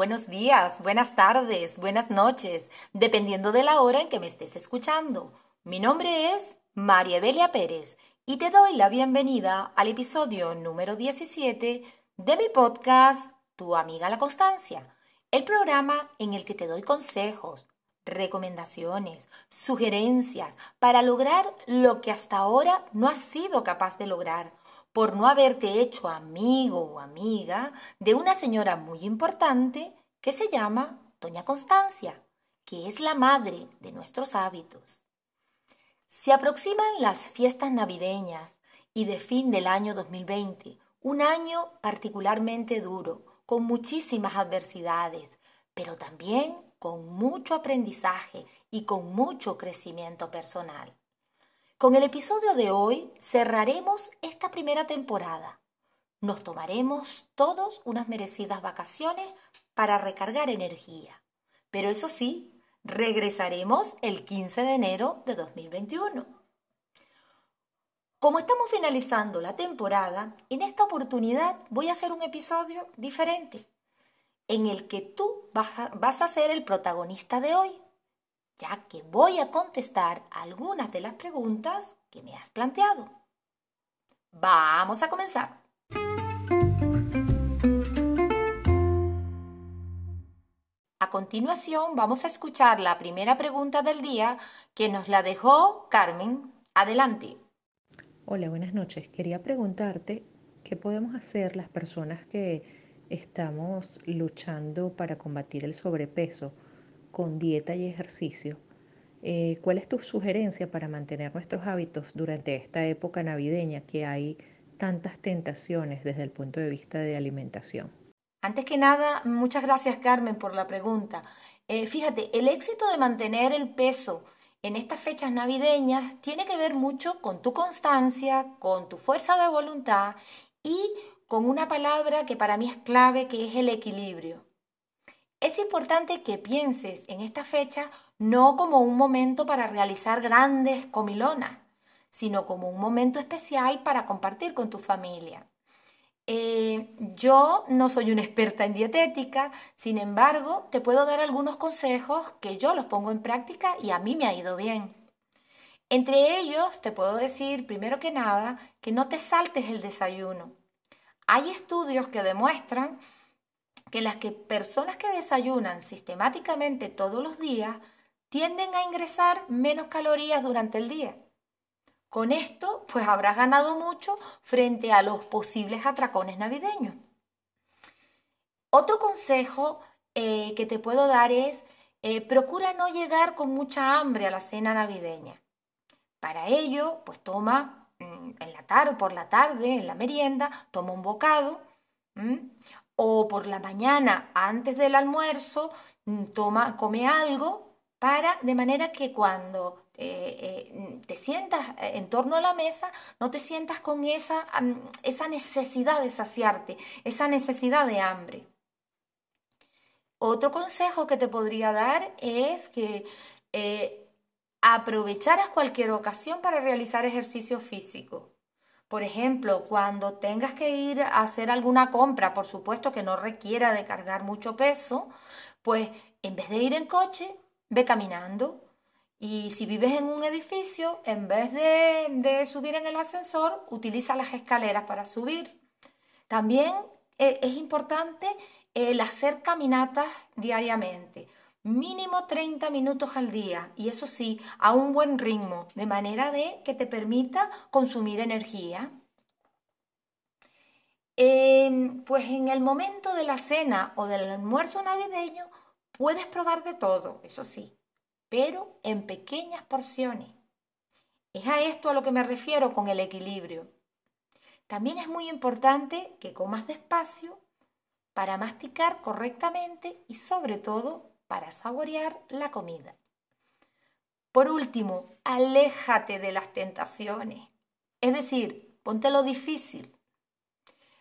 buenos días, buenas tardes, buenas noches, dependiendo de la hora en que me estés escuchando. Mi nombre es María Evelia Pérez y te doy la bienvenida al episodio número 17 de mi podcast Tu amiga la constancia, el programa en el que te doy consejos, recomendaciones, sugerencias para lograr lo que hasta ahora no has sido capaz de lograr por no haberte hecho amigo o amiga de una señora muy importante que se llama Doña Constancia, que es la madre de nuestros hábitos. Se aproximan las fiestas navideñas y de fin del año 2020, un año particularmente duro, con muchísimas adversidades, pero también con mucho aprendizaje y con mucho crecimiento personal. Con el episodio de hoy cerraremos esta primera temporada. Nos tomaremos todos unas merecidas vacaciones para recargar energía. Pero eso sí, regresaremos el 15 de enero de 2021. Como estamos finalizando la temporada, en esta oportunidad voy a hacer un episodio diferente, en el que tú vas a, ser el protagonista de hoy ya que voy a contestar algunas de las preguntas que me has planteado. Vamos a comenzar. A continuación vamos a escuchar la primera pregunta del día que nos la dejó Carmen. Adelante. Hola, buenas noches. Quería preguntarte qué podemos hacer las personas que estamos luchando para combatir el sobrepeso con dieta y ejercicio. Eh, ¿Cuál es tu sugerencia para mantener nuestros hábitos durante esta época navideña que hay tantas tentaciones desde el punto de vista de alimentación? Antes que nada, muchas gracias Carmen por la pregunta. Eh, fíjate, el éxito de mantener el peso en estas fechas navideñas tiene que ver mucho con tu constancia, con tu fuerza de voluntad y con una palabra que para mí es clave, que es el equilibrio. Es importante que pienses en esta fecha no como un momento para realizar grandes comilonas, sino como un momento especial para compartir con tu familia. Eh, yo no soy una experta en dietética, sin embargo, te puedo dar algunos consejos que yo los pongo en práctica y a mí me ha ido bien. Entre ellos, te puedo decir, primero que nada, que no te saltes el desayuno. Hay estudios que demuestran que las personas que desayunan sistemáticamente todos los días tienden a ingresar menos calorías durante el día. Con esto, pues habrás ganado mucho frente a los posibles atracones navideños. Otro consejo eh, que te puedo dar es, eh, procura no llegar con mucha hambre a la cena navideña. Para ello, pues toma en la tarde, por la tarde, en la merienda, toma un bocado o por la mañana antes del almuerzo mm, toma, come algo para de manera que cuando eh, eh, te sientas en torno a la mesa no te sientas con esa, esa necesidad de saciarte, esa necesidad de hambre. Otro consejo que te podría dar es que eh, aprovecharas cualquier ocasión para realizar ejercicio físico. Por ejemplo, cuando tengas que ir a hacer alguna compra, por supuesto que no requiera de cargar mucho peso, pues en vez de ir en coche, ve caminando. Y si vives en un edificio, en vez de, subir en el ascensor, utiliza las escaleras para subir. También eh, es importante el hacer caminatas diariamente mínimo 30 minutos al día y eso sí, a un buen ritmo, de manera de que te permita consumir energía. pues en el momento de la cena o del almuerzo navideño puedes probar de todo, eso sí, pero en pequeñas porciones. Es a esto a lo que me refiero con el equilibrio. También es muy importante que comas despacio para masticar correctamente y sobre todo para saborear la comida. Por último, aléjate de las tentaciones, es decir, ponte lo difícil.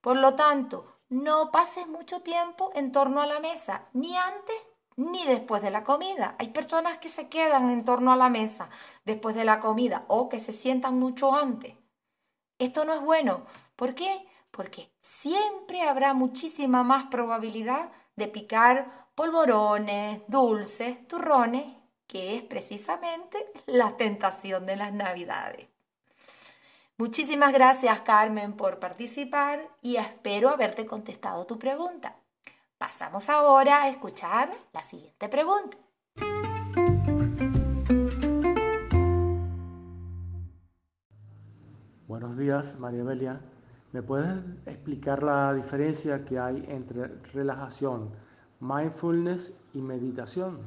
Por lo tanto, no pases mucho tiempo en torno a la mesa, ni antes ni después de la comida. Hay personas que se quedan en torno a la mesa después de la comida o que se sientan mucho antes. Esto no es bueno. ¿Por qué? Porque siempre habrá muchísima más probabilidad de picar polvorones, dulces, turrones, que es precisamente la tentación de las navidades. Muchísimas gracias Carmen por participar y espero haberte contestado tu pregunta. Pasamos ahora a escuchar la siguiente pregunta. Buenos días, María Belia. ¿Me puedes explicar la diferencia que hay entre relajación, mindfulness y meditación?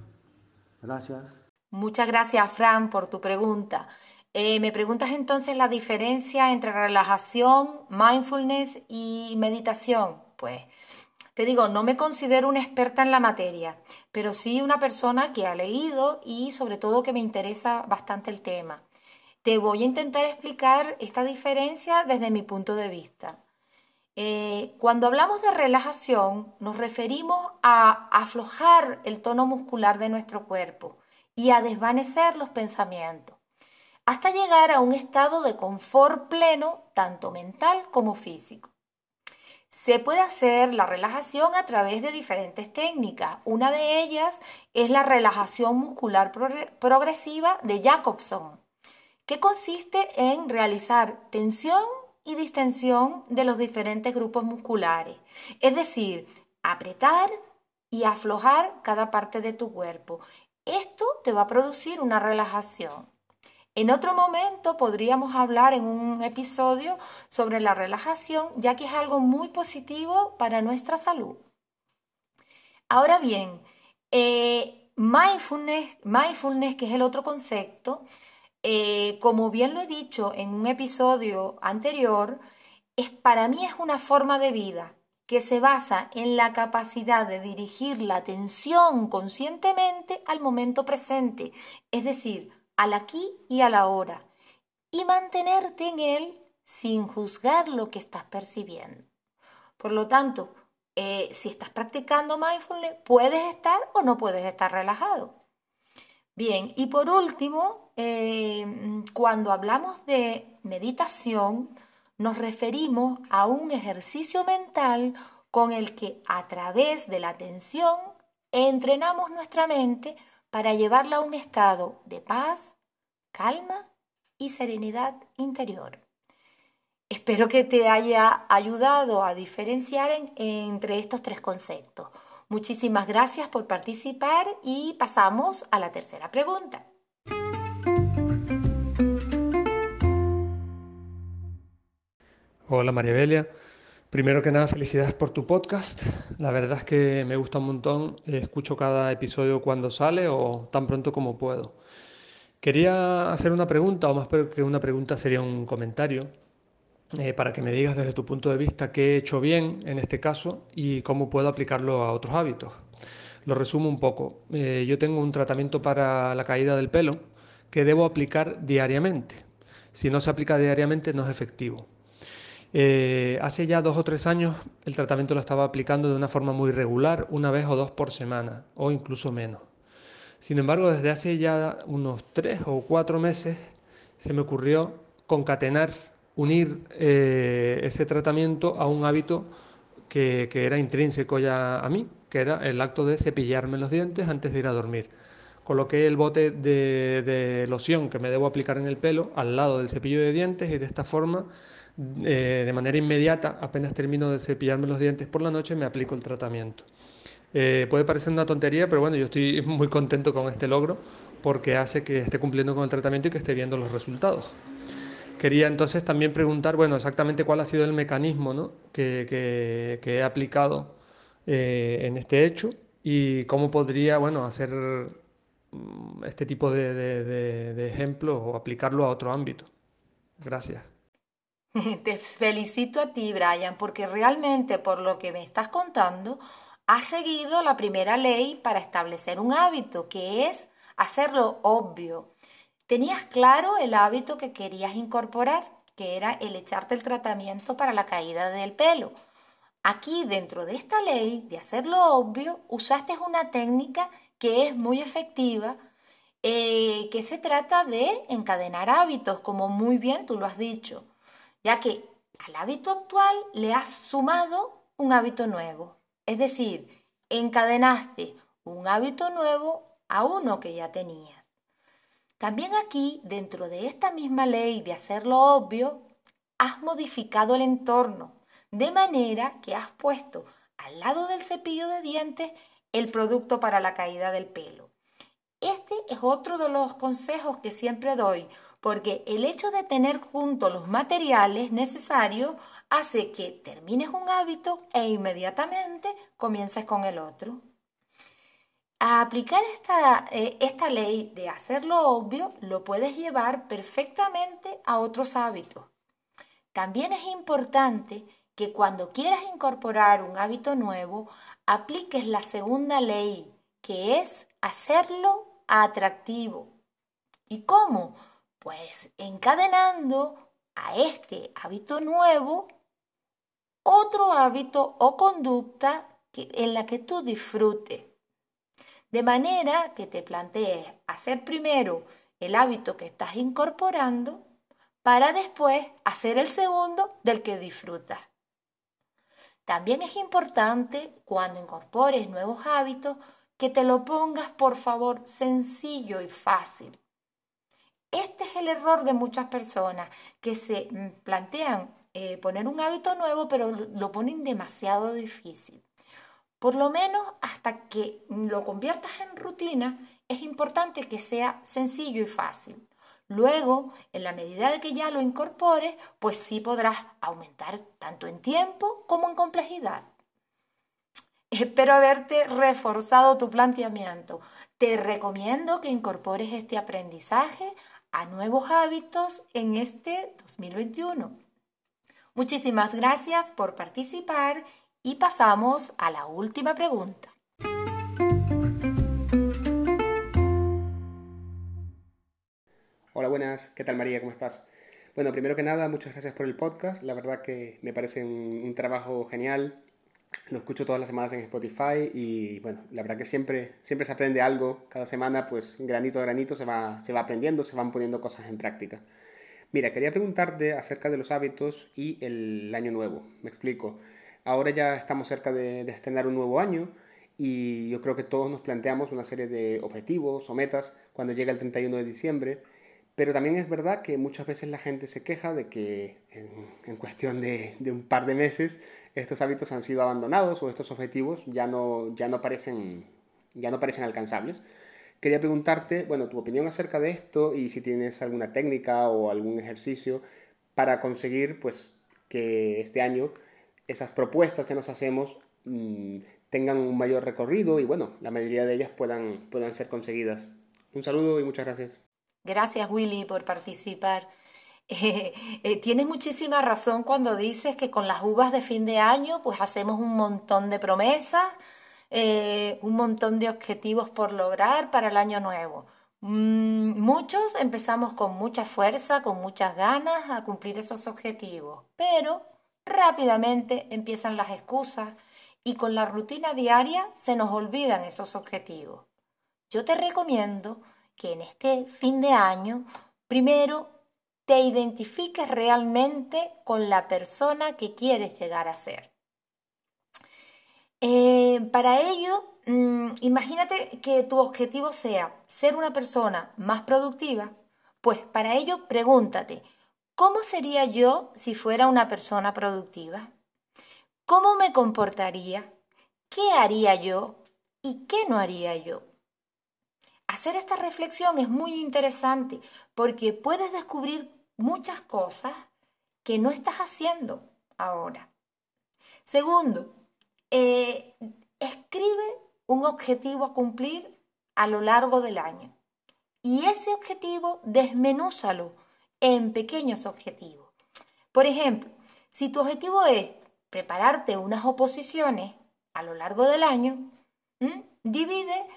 Gracias. Muchas gracias, Fran, por tu pregunta. Eh, me preguntas entonces la diferencia entre relajación, mindfulness y meditación. Pues te digo, no me considero una experta en la materia, pero sí una persona que ha leído y sobre todo que me interesa bastante el tema. Te voy a intentar explicar esta diferencia desde mi punto de vista. Eh, cuando hablamos de relajación, nos referimos a aflojar el tono muscular de nuestro cuerpo y a desvanecer los pensamientos, hasta llegar a un estado de confort pleno, tanto mental como físico. Se puede hacer la relajación a través de diferentes técnicas. Una de ellas es la relajación muscular progresiva de Jacobson que consiste en realizar tensión y distensión de los diferentes grupos musculares, es decir, apretar y aflojar cada parte de tu cuerpo. Esto te va a producir una relajación. En otro momento podríamos hablar en un episodio sobre la relajación, ya que es algo muy positivo para nuestra salud. Ahora bien, eh, mindfulness, mindfulness, que es el otro concepto, eh, como bien lo he dicho en un episodio anterior, es, para mí es una forma de vida que se basa en la capacidad de dirigir la atención conscientemente al momento presente, es decir, al aquí y a la hora, y mantenerte en él sin juzgar lo que estás percibiendo. Por lo tanto, eh, si estás practicando mindfulness, puedes estar o no puedes estar relajado. Bien, y por último, eh, cuando hablamos de meditación, nos referimos a un ejercicio mental con el que a través de la atención entrenamos nuestra mente para llevarla a un estado de paz, calma y serenidad interior. Espero que te haya ayudado a diferenciar entre estos tres conceptos. Muchísimas gracias por participar y pasamos a la tercera pregunta. Hola María Belia. Primero que nada, felicidades por tu podcast. La verdad es que me gusta un montón. Escucho cada episodio cuando sale o tan pronto como puedo. Quería hacer una pregunta, o más que una pregunta sería un comentario. Eh, para que me digas desde tu punto de vista qué he hecho bien en este caso y cómo puedo aplicarlo a otros hábitos. Lo resumo un poco. Eh, yo tengo un tratamiento para la caída del pelo que debo aplicar diariamente. Si no se aplica diariamente no es efectivo. Eh, hace ya dos o tres años el tratamiento lo estaba aplicando de una forma muy regular, una vez o dos por semana, o incluso menos. Sin embargo, desde hace ya unos tres o cuatro meses se me ocurrió concatenar unir eh, ese tratamiento a un hábito que, era intrínseco ya a mí, que era el acto de cepillarme los dientes antes de ir a dormir. Coloqué el bote de, loción que me debo aplicar en el pelo al lado del cepillo de dientes y de esta forma, eh, de manera inmediata, apenas termino de cepillarme los dientes por la noche, me aplico el tratamiento. Eh, puede parecer una tontería, pero bueno, yo estoy muy contento con este logro porque hace que esté cumpliendo con el tratamiento y que esté viendo los resultados. Quería entonces también preguntar, bueno, exactamente cuál ha sido el mecanismo que, he aplicado eh, en este hecho y cómo podría, bueno, hacer mm, este tipo de, de, ejemplos o aplicarlo a otro ámbito. Gracias. Te felicito a ti, Brian, porque realmente por lo que me estás contando, has seguido la primera ley para establecer un hábito, que es hacerlo obvio. Tenías claro el hábito que querías incorporar, que era el echarte el tratamiento para la caída del pelo. Aquí, dentro de esta ley de hacerlo obvio, usaste una técnica que es muy efectiva, eh, que se trata de encadenar hábitos, como muy bien tú lo has dicho, ya que al hábito actual le has sumado un hábito nuevo. Es decir, encadenaste un hábito nuevo a uno que ya tenías. También aquí, dentro de esta misma ley de hacerlo obvio, has modificado el entorno, de manera que has puesto al lado del cepillo de dientes el producto para la caída del pelo. Este es otro de los consejos que siempre doy, porque el hecho de tener juntos los materiales necesarios hace que termines un hábito e inmediatamente comiences con el otro. A aplicar esta, eh, esta ley de hacerlo obvio lo puedes llevar perfectamente a otros hábitos. También es importante que cuando quieras incorporar un hábito nuevo, apliques la segunda ley, que es hacerlo atractivo. ¿Y cómo? Pues encadenando a este hábito nuevo otro hábito o conducta en la que tú disfrutes. De manera que te plantees hacer primero el hábito que estás incorporando para después hacer el segundo del que disfrutas. También es importante cuando incorpores nuevos hábitos que te lo pongas por favor sencillo y fácil. Este es el error de muchas personas que se mm, plantean eh, poner un hábito nuevo pero lo ponen demasiado difícil. Por lo menos hasta que lo conviertas en rutina, es importante que sea sencillo y fácil. Luego, en la medida de que ya lo incorpores, pues sí podrás aumentar tanto en tiempo como en complejidad. Espero haberte reforzado tu planteamiento. Te recomiendo que incorpores este aprendizaje a nuevos hábitos en este 2021. Muchísimas gracias por participar y pasamos a la última pregunta. Hola, buenas. ¿Qué tal María? ¿Cómo estás? Bueno, primero que nada, muchas gracias por el podcast. La verdad que me parece un, trabajo genial. Lo escucho todas las semanas en Spotify y bueno, la verdad que siempre, siempre se aprende algo. Cada semana, pues granito a granito se va, se va aprendiendo, se van poniendo cosas en práctica. Mira, quería preguntarte acerca de los hábitos y el año nuevo. Me explico. Ahora ya estamos cerca de, de estrenar un nuevo año y yo creo que todos nos planteamos una serie de objetivos o metas cuando llega el 31 de diciembre pero también es verdad que muchas veces la gente se queja de que en, cuestión de, un par de meses estos hábitos han sido abandonados o estos objetivos ya no, ya no, parecen, ya no parecen alcanzables. Quería preguntarte, bueno, tu opinión acerca de esto y si tienes alguna técnica o algún ejercicio para conseguir pues, que este año esas propuestas que nos hacemos mm, tengan un mayor recorrido y bueno, la mayoría de ellas puedan, puedan ser conseguidas. Un saludo y muchas gracias. Gracias Willy por participar. Eh, tienes muchísima razón cuando dices que con las uvas de fin de año pues hacemos un montón de promesas, eh, un montón de objetivos por lograr para el año nuevo. Mm, muchos empezamos con mucha fuerza, con muchas ganas a cumplir esos objetivos, pero rápidamente empiezan las excusas y con la rutina diaria se nos olvidan esos objetivos. Yo te recomiendo que en este fin de año, primero, te identifiques realmente con la persona que quieres llegar a ser. Eh, para ello, mm, imagínate que tu objetivo sea ser una persona más productiva, pues para ello pregúntate, ¿cómo sería yo si fuera una persona productiva? ¿Cómo me comportaría? ¿Qué haría yo? ¿Y qué no haría yo? Hacer esta reflexión es muy interesante porque puedes descubrir muchas cosas que no estás haciendo ahora. Segundo, eh, escribe un objetivo a cumplir a lo largo del año y ese objetivo desmenúzalo en pequeños objetivos. Por ejemplo, si tu objetivo es prepararte unas oposiciones a lo largo del año, divide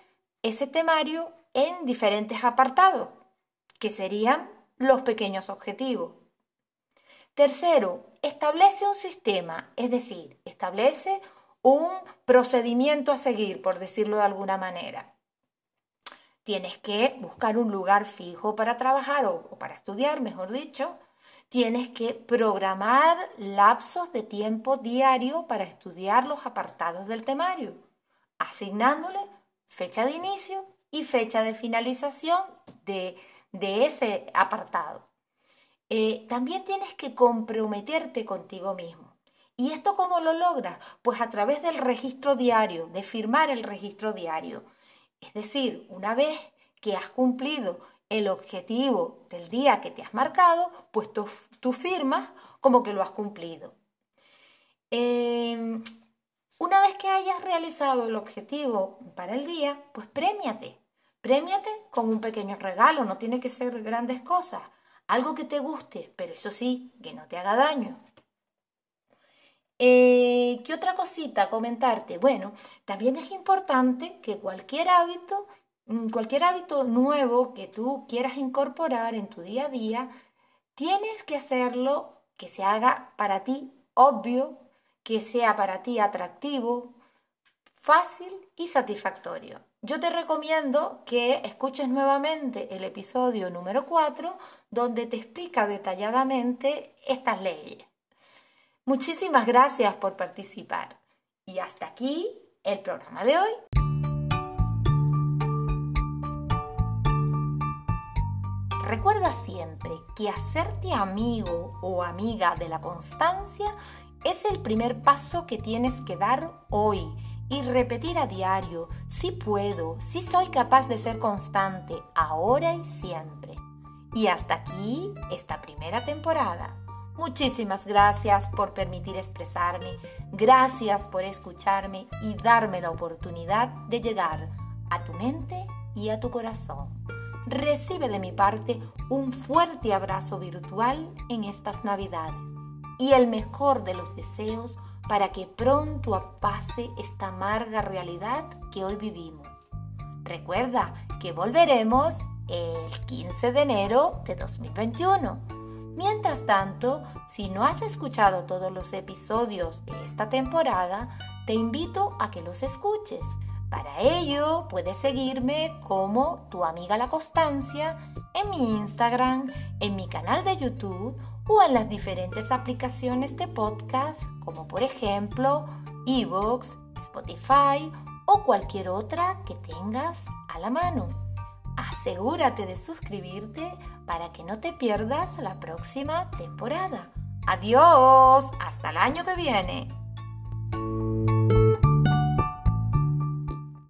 ese temario en diferentes apartados, que serían los pequeños objetivos. Tercero, establece un sistema, es decir, establece un procedimiento a seguir, por decirlo de alguna manera. Tienes que buscar un lugar fijo para trabajar o, para estudiar, mejor dicho. Tienes que programar lapsos de tiempo diario para estudiar los apartados del temario. asignándole fecha de inicio y fecha de finalización de, ese apartado. Eh, también tienes que comprometerte contigo mismo. ¿Y esto cómo lo logras? Pues a través del registro diario, de firmar el registro diario. Es decir, una vez que has cumplido el objetivo del día que te has marcado, pues tú, firmas como que lo has cumplido. Em, una vez que hayas realizado el objetivo para el día, pues premiate. Premiate con un pequeño regalo, no tiene que ser grandes cosas. Algo que te guste, pero eso sí, que no te haga daño. Eh, ¿Qué otra cosita comentarte? Bueno, también es importante que cualquier hábito, mm, cualquier hábito nuevo que tú quieras incorporar en tu día a día, tienes que hacerlo que se haga para ti obvio, que sea para ti atractivo, fácil y satisfactorio. Yo te recomiendo que escuches nuevamente el episodio número 4, donde te explica detalladamente estas leyes. Muchísimas gracias por participar. Y hasta aquí el programa de hoy. Recuerda siempre que hacerte amigo o amiga de la constancia es el primer paso que tienes que dar hoy y repetir a diario, si puedo, si soy capaz de ser constante, ahora y siempre. Y hasta aquí esta primera temporada. Muchísimas gracias por permitir expresarme, gracias por escucharme y darme la oportunidad de llegar a tu mente y a tu corazón. Recibe de mi parte un fuerte abrazo virtual en estas Navidades y el mejor de los deseos para que pronto apase esta amarga realidad que hoy vivimos. Recuerda que volveremos el 15 de enero de 2021 Mientras tanto, si no has escuchado todos los episodios de esta temporada, te invito a que los escuches. Para ello, puedes seguirme como tu amiga La Constancia en mi Instagram, en mi canal de YouTube o en las diferentes aplicaciones de podcast como por ejemplo Evox, Spotify o cualquier otra que tengas a la mano asegúrate de suscribirte para que no te pierdas la próxima temporada. Adiós, hasta el año que viene.